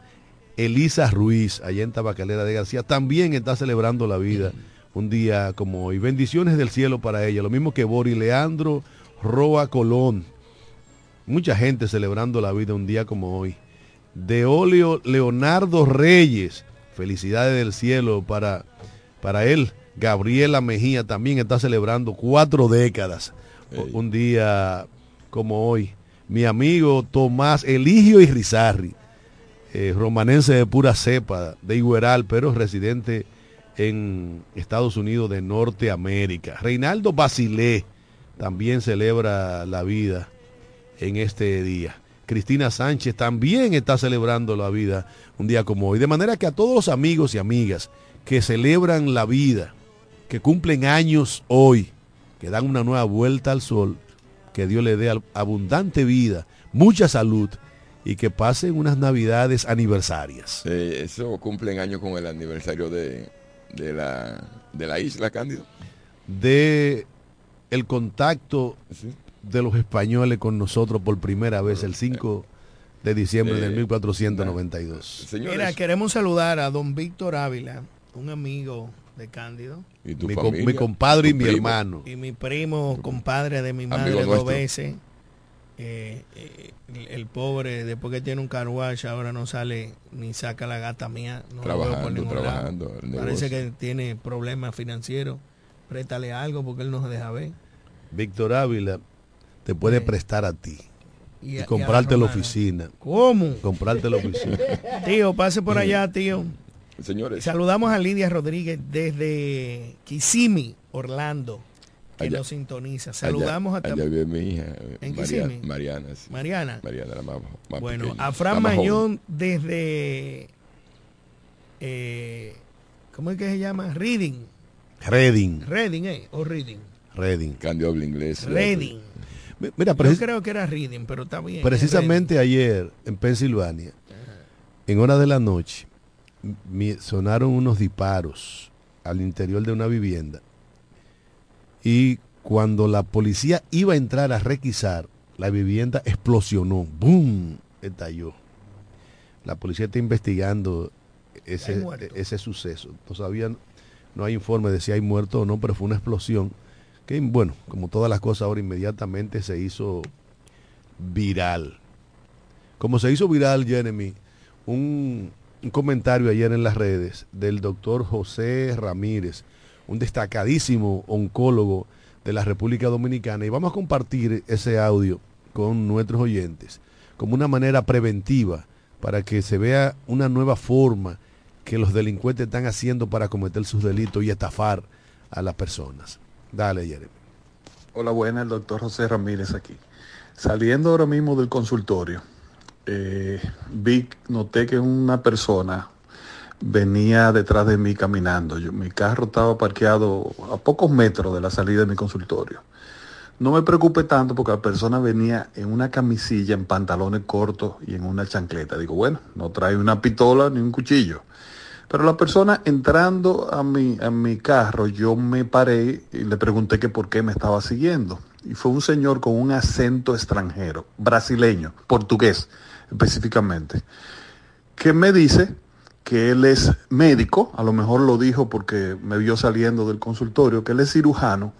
Elisa Ruiz, allá en Tabacalera de García, también está celebrando la vida un día como hoy. Bendiciones del cielo para ella. Lo mismo que Bori Leandro Roa Colón. Mucha gente celebrando la vida un día como hoy. De Olio Leonardo Reyes. Felicidades del cielo para, para él. Gabriela Mejía también está celebrando cuatro décadas. Un día como hoy. Mi amigo Tomás Eligio y Rizarri, eh, romanense de pura cepa, de Igueral, pero residente en Estados Unidos de Norteamérica. Reinaldo Basilé también celebra la vida en este día. Cristina Sánchez también está celebrando la vida un día como hoy. De manera que a todos los amigos y amigas que celebran la vida, que cumplen años hoy, que dan una nueva vuelta al sol, que Dios le dé abundante vida, mucha salud y que pasen unas navidades aniversarias. eso cumplen años con el aniversario de, de, la, de la isla, Cándido. De el contacto de los españoles con nosotros por primera vez el 5 de diciembre de 1492. Eh, Mira, queremos saludar a don Víctor Ávila, un amigo de Cándido. ¿Y mi, mi, compadre y mi hermano. Y mi primo, compadre de mi madre dos veces. Eh, eh, el, pobre, después que tiene un carwash, ahora no sale ni saca la gata mía. No trabajando, trabajando. Parece que tiene problemas financieros. Préstale algo porque él no se deja ver. Víctor Ávila te puede prestar a ti. Y, comprarte la oficina. ¿Cómo? Comprarte la oficina. tío, pase por allá, tío. Señores. Saludamos a Lidia Rodríguez desde Kissimmee, Orlando, que nos sintoniza. Saludamos a allá mi hija, ¿En Mariana. Mariana, Mariana. Mariana, la más, Bueno, a Fran Mañón desde... Eh, ¿Cómo es que se llama? Reading. Reading. Reading, ¿eh? O Reading. Reading. Cambio inglés. Reading. Mira, Yo creo que era Reading, pero está bien. Precisamente ayer en Pensilvania, en hora de la noche, sonaron unos disparos al interior de una vivienda y cuando la policía iba a entrar a requisar, la vivienda explosionó, ¡boom! estalló. La policía está investigando ese, ese suceso. Todavía no hay informe de si hay muerto o no, pero fue una explosión que bueno, como todas las cosas ahora inmediatamente se hizo viral. Como se hizo viral, Jeremy, un, un comentario ayer en las redes del doctor José Ramírez, un destacadísimo oncólogo de la República Dominicana, y vamos a compartir ese audio con nuestros oyentes como una manera preventiva para que se vea una nueva forma que los delincuentes están haciendo para cometer sus delitos y estafar a las personas. Dale, Jeremy. Hola, buena, el doctor José Ramírez aquí. Saliendo ahora mismo del consultorio, eh, vi, noté que una persona venía detrás de mí caminando. Mi carro estaba parqueado a pocos metros de la salida de mi consultorio. No me preocupé tanto porque la persona venía en una camisilla, en pantalones cortos y en una chancleta. Digo, bueno, no trae una pistola ni un cuchillo. Pero la persona entrando a mi, a mi carro, yo me paré y le pregunté que por qué me estaba siguiendo. Y fue un señor con un acento extranjero, brasileño, portugués específicamente, que me dice que él es médico, a lo mejor lo dijo porque me vio saliendo del consultorio, que él es cirujano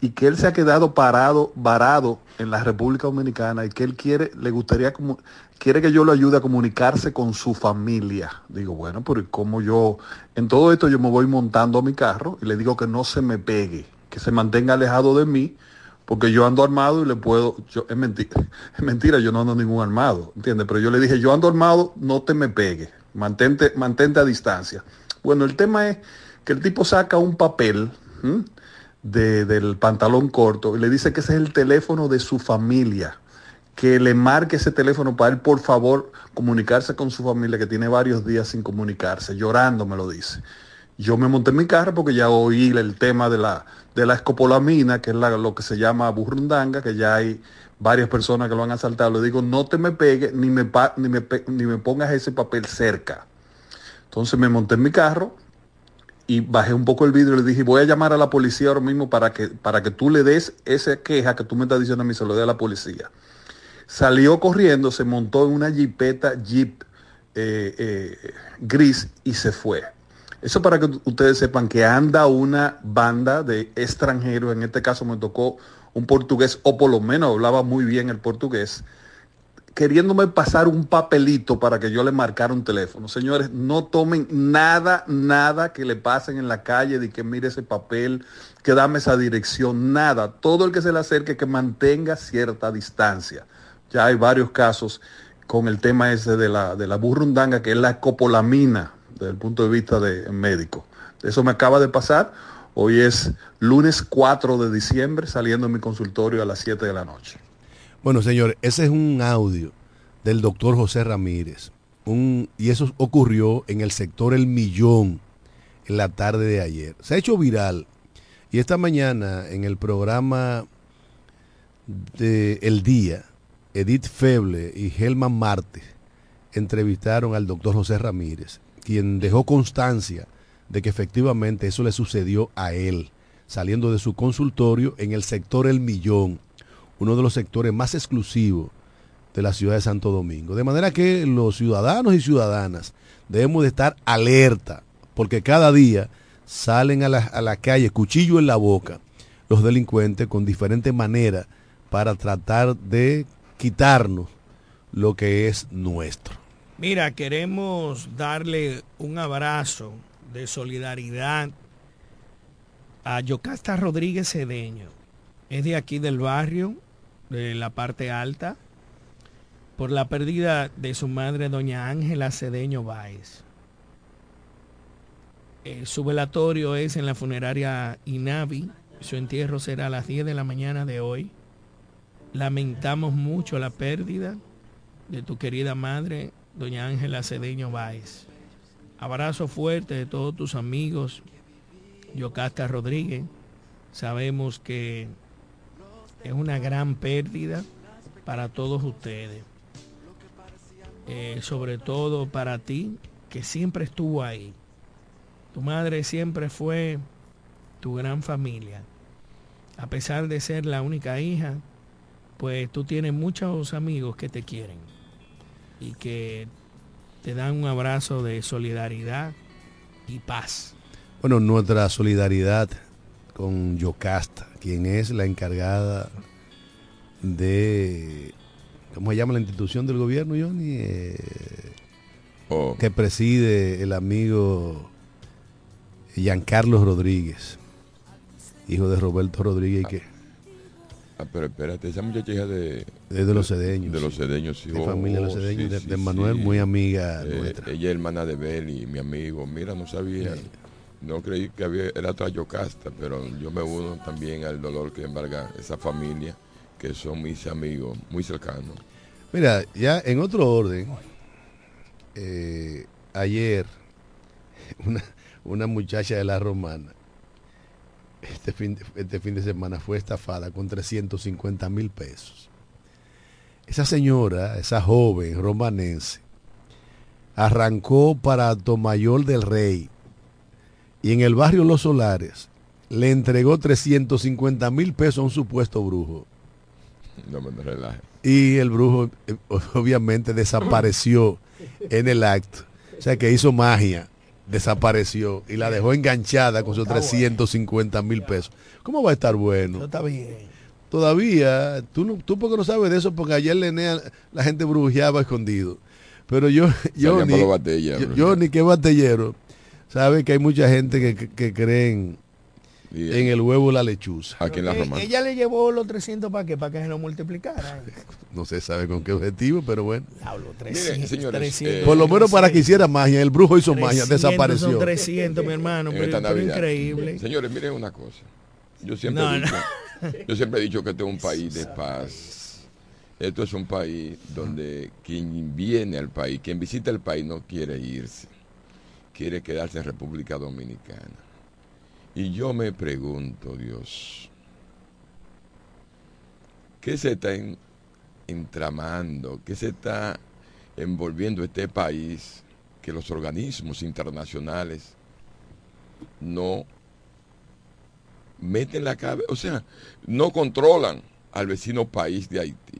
y que él se ha quedado parado, varado en la República Dominicana y que él quiere, le gustaría como, quiere que yo lo ayude a comunicarse con su familia. Digo, bueno, pero como yo, en todo esto yo me voy montando a mi carro y le digo que no se me pegue, que se mantenga alejado de mí, porque yo ando armado y le puedo, es mentira, es mentira, yo no ando ningún armado, ¿entiendes? Pero yo le dije, yo ando armado, no te me pegue, mantente, mantente a distancia. Bueno, el tema es que el tipo saca un papel, del pantalón corto y le dice que ese es el teléfono de su familia, que le marque ese teléfono para él, por favor, comunicarse con su familia, que tiene varios días sin comunicarse, llorando me lo dice. Yo me monté en mi carro porque ya oí el tema de la, de la escopolamina, que es lo que se llama burrundanga, que ya hay varias personas que lo han asaltado. Le digo, no te me pegues ni me, ni me, ni me pongas ese papel cerca. Entonces me monté en mi carro y bajé un poco el vidrio y le dije, voy a llamar a la policía ahora mismo para que, para que tú le des esa queja que tú me estás diciendo a mí, se lo dé a la policía. Salió corriendo, se montó en una jipeta jeep eh, eh, gris y se fue. Eso para que ustedes sepan que anda una banda de extranjeros, en este caso me tocó un portugués, o por lo menos hablaba muy bien el portugués, queriéndome pasar un papelito para que yo le marcara un teléfono. Señores, no tomen nada, nada que le pasen en la calle de que mire ese papel, que dame esa dirección, nada. Todo el que se le acerque que mantenga cierta distancia. Ya hay varios casos con el tema ese de la, de la burrundanga, que es la copolamina desde el punto de vista de médico. Eso me acaba de pasar. Hoy es lunes 4 de diciembre, saliendo en mi consultorio a las 7 de la noche. Bueno, señores, ese es un audio del doctor José Ramírez. Y eso ocurrió en el sector El Millón en la tarde de ayer. Se ha hecho viral. Y esta mañana en el programa de El Día, Edith Feble y Helman Marte entrevistaron al doctor José Ramírez, quien dejó constancia de que efectivamente eso le sucedió a él, saliendo de su consultorio en el sector El Millón, uno de los sectores más exclusivos de la ciudad de Santo Domingo. De manera que los ciudadanos y ciudadanas debemos de estar alerta, porque cada día salen a la, a la calle, cuchillo en la boca, los delincuentes con diferentes maneras para tratar de quitarnos lo que es nuestro. Mira, queremos darle un abrazo de solidaridad a Yocasta Rodríguez Cedeño. Es de aquí del barrio, de la parte alta, por la pérdida de su madre, doña Ángela Cedeño Báez. Eh, su velatorio es en la funeraria Inavi. Su entierro será a las 10 de la mañana de hoy. Lamentamos mucho la pérdida de tu querida madre, doña Ángela Cedeño Báez. Abrazo fuerte de todos tus amigos. Yocasta Rodríguez. Sabemos que es una gran pérdida para todos ustedes. Eh, sobre todo para ti, que siempre estuvo ahí. Tu madre siempre fue tu gran familia. A pesar de ser la única hija, pues tú tienes muchos amigos que te quieren y que te dan un abrazo de solidaridad y paz. Bueno, nuestra solidaridad con Yocasta, quien es la encargada de, ¿cómo se llama la institución del gobierno, Johnny? Eh, Oh, que preside el amigo Giancarlo Rodríguez, hijo de Roberto Rodríguez, que ah, pero espérate, esa muchacha hija de, es de los cedeños. de los cedeños, sí. de Oh, familia de los sí, de, sí, de Manuel, muy amiga Eh, nuestra. ella es hermana de Beli, mi amigo. Mira, no sabía. No creí que había, era otra Yocasta, pero yo me uno también al dolor que embarga esa familia, que son mis amigos muy cercanos. Mira, ya en otro orden, eh, ayer una, muchacha de la romana, este fin, este fin de semana fue estafada con 350 mil pesos. Esa señora, esa joven romanense, arrancó para Tomayor del Rey y en el barrio Los Solares le entregó 350 mil pesos a un supuesto brujo. No me relaje. Y el brujo eh, obviamente desapareció en el acto. O sea que hizo magia, desapareció y la dejó enganchada con sus 350 mil pesos. ¿Cómo va a estar bueno? está bien. Todavía, tú, no, tú porque no sabes de eso, porque ayer Lenea, la gente brujeaba escondido. Pero yo, yo ni, yo, yo ni que batallero, sabe que hay mucha gente que, que, que creen en el huevo y la lechuza. aquí en la Eh, Romana. ella le llevó los 300 para que para que se lo multiplicara. No se sabe con qué objetivo, pero bueno. Miren, 300, señores, 300, eh, Por lo menos para que hiciera magia, el brujo hizo magia, 300 desapareció. Son 300, mi hermano, pero, increíble. Señores, miren una cosa. Yo siempre, No, he no. dicho, yo siempre he dicho que este es un país de paz. Esto es un país donde quien viene al país, quien visita el país no quiere irse. Quiere quedarse en República Dominicana. Y yo me pregunto, Dios, ¿qué se está en- entramando? ¿Qué se está envolviendo este país que los organismos internacionales no meten la cabeza, o sea, no controlan al vecino país de Haití.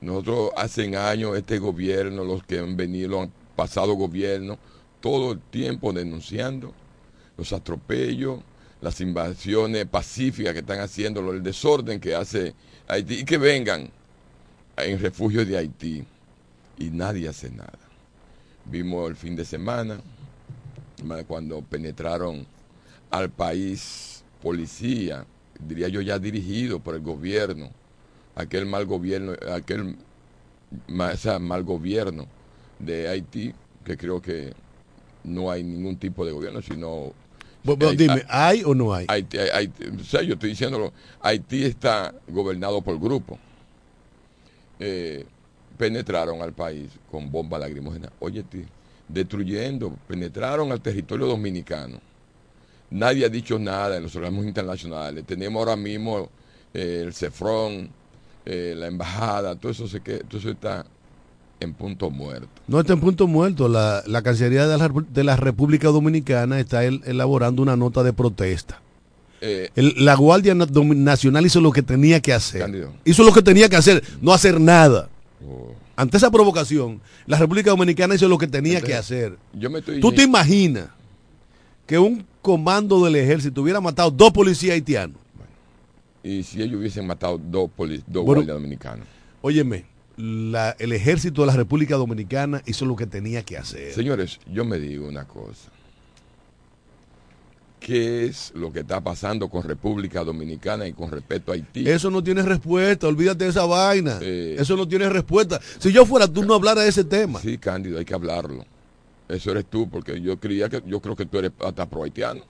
Nosotros hace años este gobierno, los que han venido, han pasado gobiernos, todo el tiempo denunciando los atropellos, las invasiones pacíficas que están haciendo, el desorden que hace Haití y que vengan en refugio de Haití y nadie hace nada. Vimos el fin de semana ma- cuando penetraron al país policía, diría yo ya dirigido por el gobierno, aquel mal gobierno, aquel o mal gobierno de Haití, que creo que no hay ningún tipo de gobierno, sino Hay- dime, ¿hay o no hay? Haití, o sea, yo estoy diciéndolo, Haití está gobernado por grupos. Eh, penetraron al país con bombas lacrimógenas. Oye, ti, destruyendo, penetraron al territorio dominicano. Nadie ha dicho nada en los organismos internacionales. Tenemos ahora mismo eh, el CEFRON, eh, la embajada, todo eso, se que, todo eso está en punto muerto. No está en punto muerto. La, la Cancillería de la, de la República Dominicana está el- elaborando una nota de protesta. Eh, El- la Guardia Nacional hizo lo que tenía que hacer. Hizo lo que tenía que hacer, no hacer nada. oh, Ante esa provocación, la República Dominicana hizo lo que tenía Entonces, que hacer. yo me estoy ¿Tú te imaginas que un comando del ejército hubiera matado dos policías haitianos? y si ellos hubiesen matado dos, poli- dos Bueno, guardias dominicanos. Óyeme, la- el ejército de la República Dominicana hizo lo que tenía que hacer. Señores, yo me digo una cosa. ¿Qué es lo que está pasando con República Dominicana y con respecto a Haití? Eso no tiene respuesta, olvídate de esa vaina. Eh. Eso no tiene respuesta. Si yo fuera tú no hablaras de ese tema. Sí, Cándido, hay que hablarlo. Eso eres tú, porque yo creía que yo creo que tú eres hasta pro haitiano.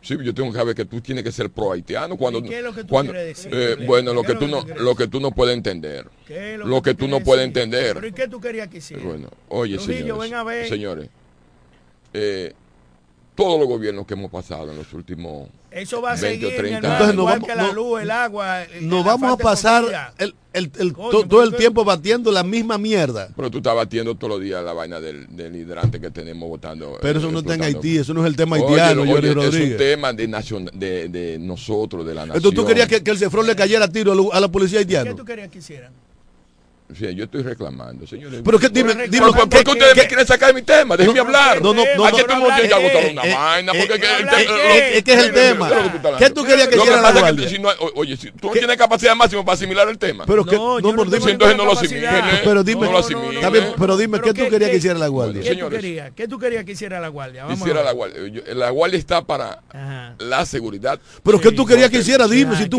Sí, yo tengo que saber que tú tienes que ser pro haitiano cuando ¿Y qué es lo que tú cuando decir, eh, bueno lo ¿Qué que tú no lo que tú no puedes entender. ¿Qué es Lo que tú no puedes entender. ¿Pero y qué tú querías que hiciera? Bueno, oye, señores, ven a ver. señores, eh, todos los gobiernos que hemos pasado en los últimos Eso va a 20 o seguir, 30 mi hermano, Entonces nos igual vamos- que la no- luz, el agua. eh, Nos vamos a pasar el, el- el- Coño, to- todo el tiempo batiendo la misma mierda. Pero tú estás batiendo todos los días la vaina del, del hidrante que tenemos votando. Pero eh, eso no está en. Haití, eso no es el tema Oye, haitiano, oye, Johnny es un Rodríguez. tema de, nacion- de, de nosotros, de la nación. Entonces tú querías que, que el Cefrón le cayera a tiro a la- a la policía ¿Qué haitiana. tú querías que hicieran? Sí, yo estoy reclamando, señores. Pero que dime, dime, ¿Por, por- ¿qué- por qué ustedes qué- me quieren sacar de mi tema? Déjenme hablar. No, no, no, Aquí no, todo el mundo agotar de- una eh, vaina. eh, Porque? Es que es el tema. ¿Qué tú querías que hiciera la guardia? oye, si tú no tienes capacidad máxima para asimilar el tema. Pero que, No, entonces no lo capacidad. asimile. Pero dime- pero dime, ¿qué tú querías que hiciera la guardia? ¿Qué tú querías? ¿Qué tú querías que hiciera la guardia? Hiciera la guardia. La guardia está para la seguridad. Pero ¿qué tú querías que hiciera? Dime, si tú,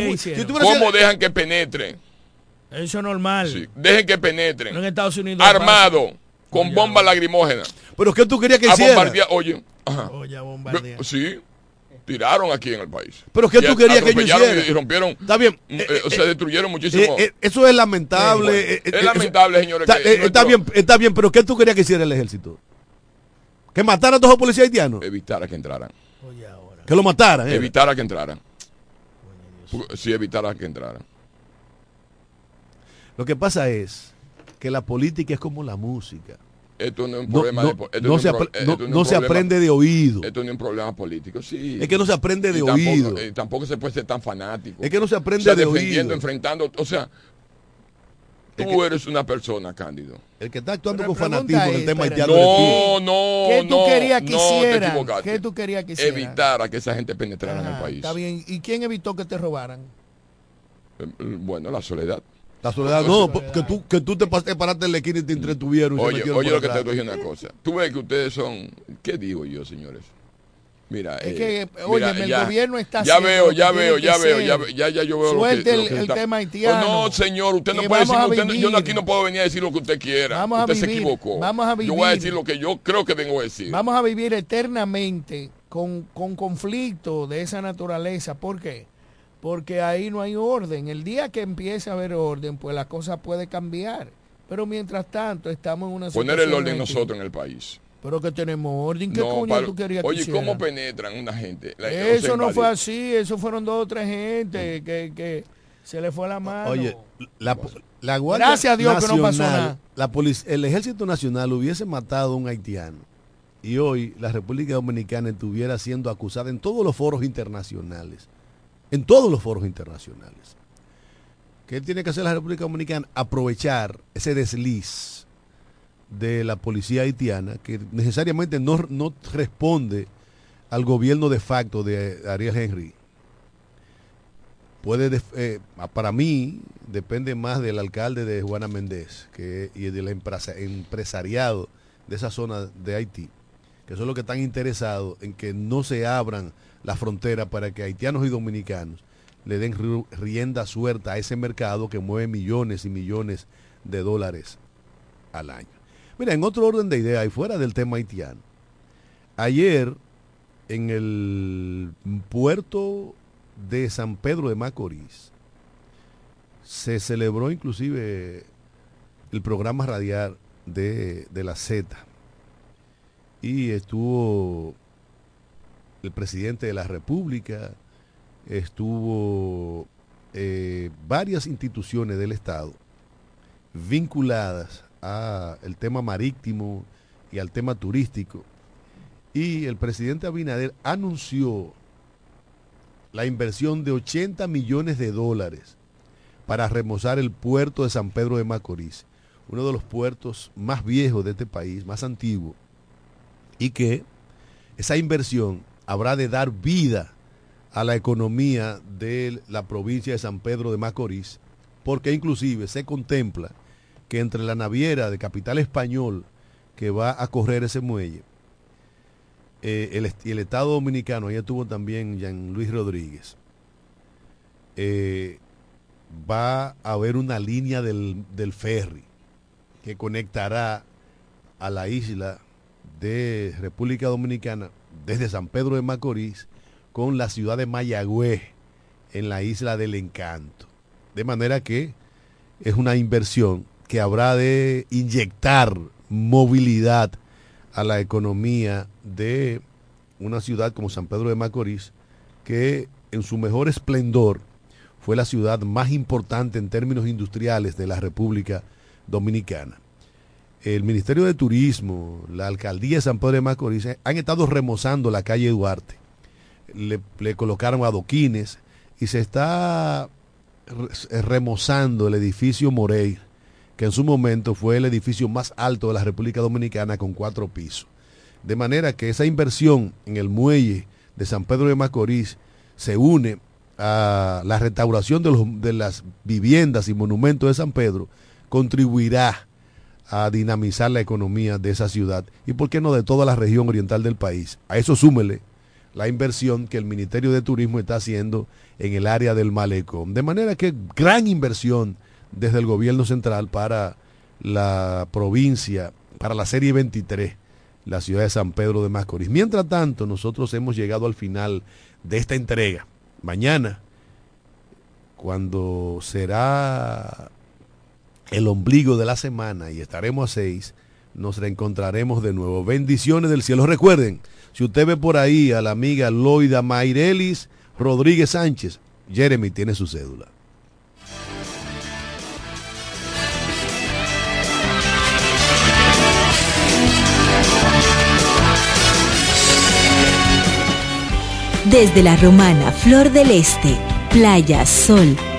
¿Cómo dejan que penetre? Eso es normal. Sí, Dejen que No penetren. en Estados Unidos. Armado, con bombas lagrimógenas. Pero ¿qué tú querías que A hiciera? bombardear. Oye, ajá. Oye, a bombardear. Sí, tiraron aquí en el país. Pero ¿qué Y tú querías que yo atropellaron hiciera? Y, rompieron. Está bien. mm, eh, eh, o eh, sea, destruyeron muchísimo. eh, eh, eso es lamentable. Bueno, eh, eh, es eso- lamentable, señores. Está, que eh, está nuestro- bien, está bien, pero ¿qué tú querías que hiciera el ejército? ¿Que matara a todos los policías haitianos? Evitara que entraran. Oye, ahora. Que lo mataran. eh. Evitara que entraran. Sí, evitara que entraran. Lo que pasa es que la política es como la música. Esto no es un No, problema no- de no es se, apre- no- es se aprende de oído. Esto no es un problema político, sí. Es que no se aprende de Y tampoco- oído. eh, tampoco se puede ser tan fanático. Es que no se aprende O sea, de defendiendo, oído. enfrentando. O sea, tú Es que- eres una persona, Cándido. El que está actuando Pero con fanatismo en pregunta el es, tema haitiano. No, no, ¿Qué tú no, querías que no, te hicieran? ¿Qué tú querías que hicieran? Evitar a que esa gente penetrara en el país. Está bien. ¿Y quién evitó que te robaran? Eh, Bueno, la soledad. La soledad, no, que tú, que tú te te paraste en la esquina y te entretuvieron. y se Oye, oye lo que te diciendo una cosa. Tú ves que ustedes son. ¿Qué digo yo, señores? Mira, Es eh, que, mira, óyeme, el ya- gobierno está Ya veo, que ya veo, que ya veo, ya, ya, ya yo veo lo que, lo el- que el está- tema haitiano. Oh, no, señor, usted no Que puede decir, a usted no- yo aquí vivir. no puedo venir a decir lo que usted quiera. Vamos a usted se vivir, equivocó. vamos a Yo voy a vivir. decir lo que yo creo que vengo a decir. Vamos a vivir eternamente con, con conflictos de esa naturaleza. ¿Por qué? Porque ahí no hay orden. El día que empiece a haber orden, pues la cosa puede cambiar. Pero mientras tanto, estamos en una Poner el situación orden nosotros en el país. Pero que tenemos orden. ¿Qué No, coño tú querías que Oye, ¿cómo penetran una gente? La- Eso no fue así, eso fueron dos o tres gente que, que se le fue la mano. Oye, la, la Guardia Gracias a Dios que no pasó nada. La el Ejército Nacional hubiese matado a un haitiano y hoy la República Dominicana estuviera siendo acusada en todos los foros internacionales. En todos los foros internacionales. ¿Qué tiene que hacer la República Dominicana? Aprovechar ese desliz de la policía haitiana que necesariamente no, no responde al gobierno de facto de Ariel Henry puede eh, para mí depende más del alcalde de Juana Méndez y del empresa- empresariado de esa zona de Haití, que son los que están interesados en que no se abran las fronteras para que haitianos y dominicanos le den ri- rienda suelta a ese mercado que mueve millones y millones de dólares al año. Mira, en otro orden de ideas y fuera del tema haitiano, ayer en el puerto de San Pedro de Macorís se celebró inclusive el programa radial de, de la Z y estuvo el presidente de la República, estuvo eh, varias instituciones del Estado vinculadas al tema marítimo y al tema turístico. Y el presidente Abinader anunció la inversión de 80 millones de dólares para remozar el puerto de San Pedro de Macorís, uno de los puertos más viejos de este país, más antiguo, y que esa inversión habrá de dar vida a la economía de la provincia de San Pedro de Macorís, porque inclusive se contempla que entre la naviera de capital español que va a correr ese muelle, eh, el, Estado Dominicano, ahí estuvo también Jean Luis Rodríguez, eh, va a haber una línea del, del ferry que conectará a la isla de República Dominicana desde San Pedro de Macorís con la ciudad de Mayagüez en la isla del Encanto. De manera que es una inversión que habrá de inyectar movilidad a la economía de una ciudad como San Pedro de Macorís, que en su mejor esplendor fue la ciudad más importante en términos industriales de la República Dominicana. El Ministerio de Turismo, la Alcaldía de San Pedro de Macorís eh, han estado remozando la calle Duarte. Le, colocaron adoquines y se está re- remozando el edificio Morey, que en su momento fue el edificio más alto de la República Dominicana con cuatro pisos. De manera que esa inversión en el muelle de San Pedro de Macorís se une a la restauración de las viviendas y monumentos de San Pedro, contribuirá a dinamizar la economía de esa ciudad y, por qué no, de toda la región oriental del país. A eso súmele la inversión que el Ministerio de Turismo está haciendo en el área del malecón. De manera que gran inversión desde el gobierno central para la provincia, para la serie 23, la ciudad de San Pedro de Macorís. Mientras tanto, nosotros hemos llegado al final de esta entrega. Mañana, cuando será el ombligo de la semana y estaremos a seis, nos reencontraremos de nuevo. Bendiciones del cielo. Recuerden, si usted ve por ahí a la amiga Loida Mairelis Rodríguez Sánchez, Jeremy tiene su cédula. Desde la romana Flor del Este, playa, sol,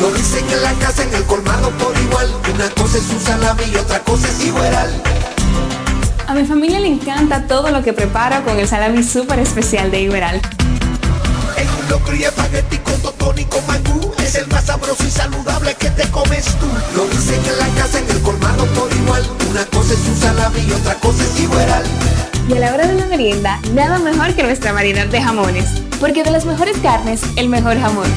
Lo dicen en la casa, en el colmado por igual. Una cosa es un salami y otra cosa es igual. A mi familia le encanta todo lo que preparo con el salami súper especial de Iberal. En un locro y espagueti con totón y con mangú. Es el más sabroso y saludable que te comes tú. Lo dicen en la casa, en el colmado por igual. Una cosa es un salami y otra cosa es igual. Y a la hora de la merienda, nada mejor que nuestra variedad de jamones. Porque de las mejores carnes, el mejor jamón.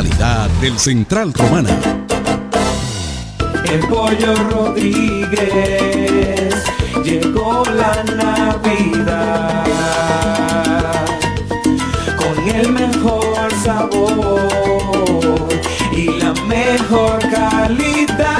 Del Central Romana. El pollo Rodríguez llegó la Navidad con el mejor sabor y la mejor calidad.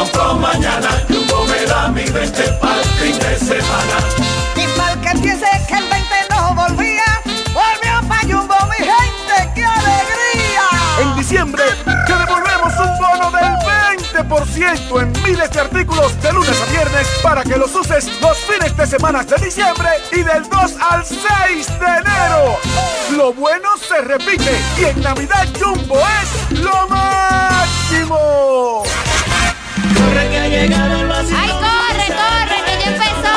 Compro mañana. Jumbo me da mi 20 para fin de semana. Y mal que empiece que el 20 no volvía, volvió pa' Jumbo, mi gente, ¡qué alegría! En diciembre te devolvemos un bono del 20% en miles de artículos de lunes a viernes para que los uses los fines de semana de diciembre y del 2 al 6 de enero. Lo bueno se repite y en Navidad Jumbo es lo máximo. Corre que ha llegado el vacilón. ¡Ay, corre, corre, que ya empezó!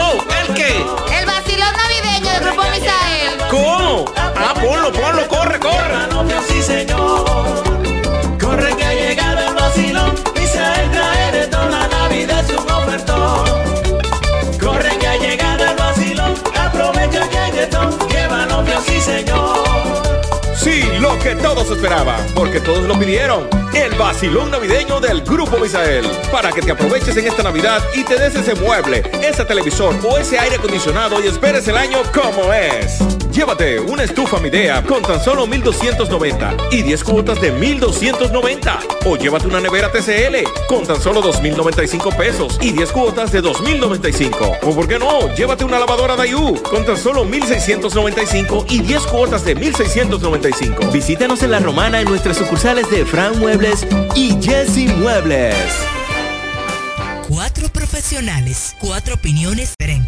Oh, ¿el qué? El vacilón navideño del Grupo Misael. ¿Cómo? Ah, ponlo, ponlo, corre, corre. Sí, señor. Corre que ha llegado el vacilón. Misael trae de toda Navidad su ofertón. Corre que ha llegado el vacilón. Aprovecha que hay de todo. Lleva novio, sí, señor. Sí, lo que todos esperaban, porque todos lo pidieron. El vacilón navideño del Grupo Misael. Para que te aproveches en esta Navidad y te des ese mueble, ese televisor o ese aire acondicionado y esperes el año como es. Llévate una estufa Midea con tan solo 1290 y 10 cuotas de 1290. O llévate una nevera TCL con tan solo 2095 pesos y 10 cuotas de 2095. O por qué no, llévate una lavadora Dayu con tan solo 1695 y 10 cuotas de 1695. Visítanos en La Romana en nuestras sucursales de Fran Muebles y Jesse Muebles. Cuatro profesionales, cuatro opiniones diferentes.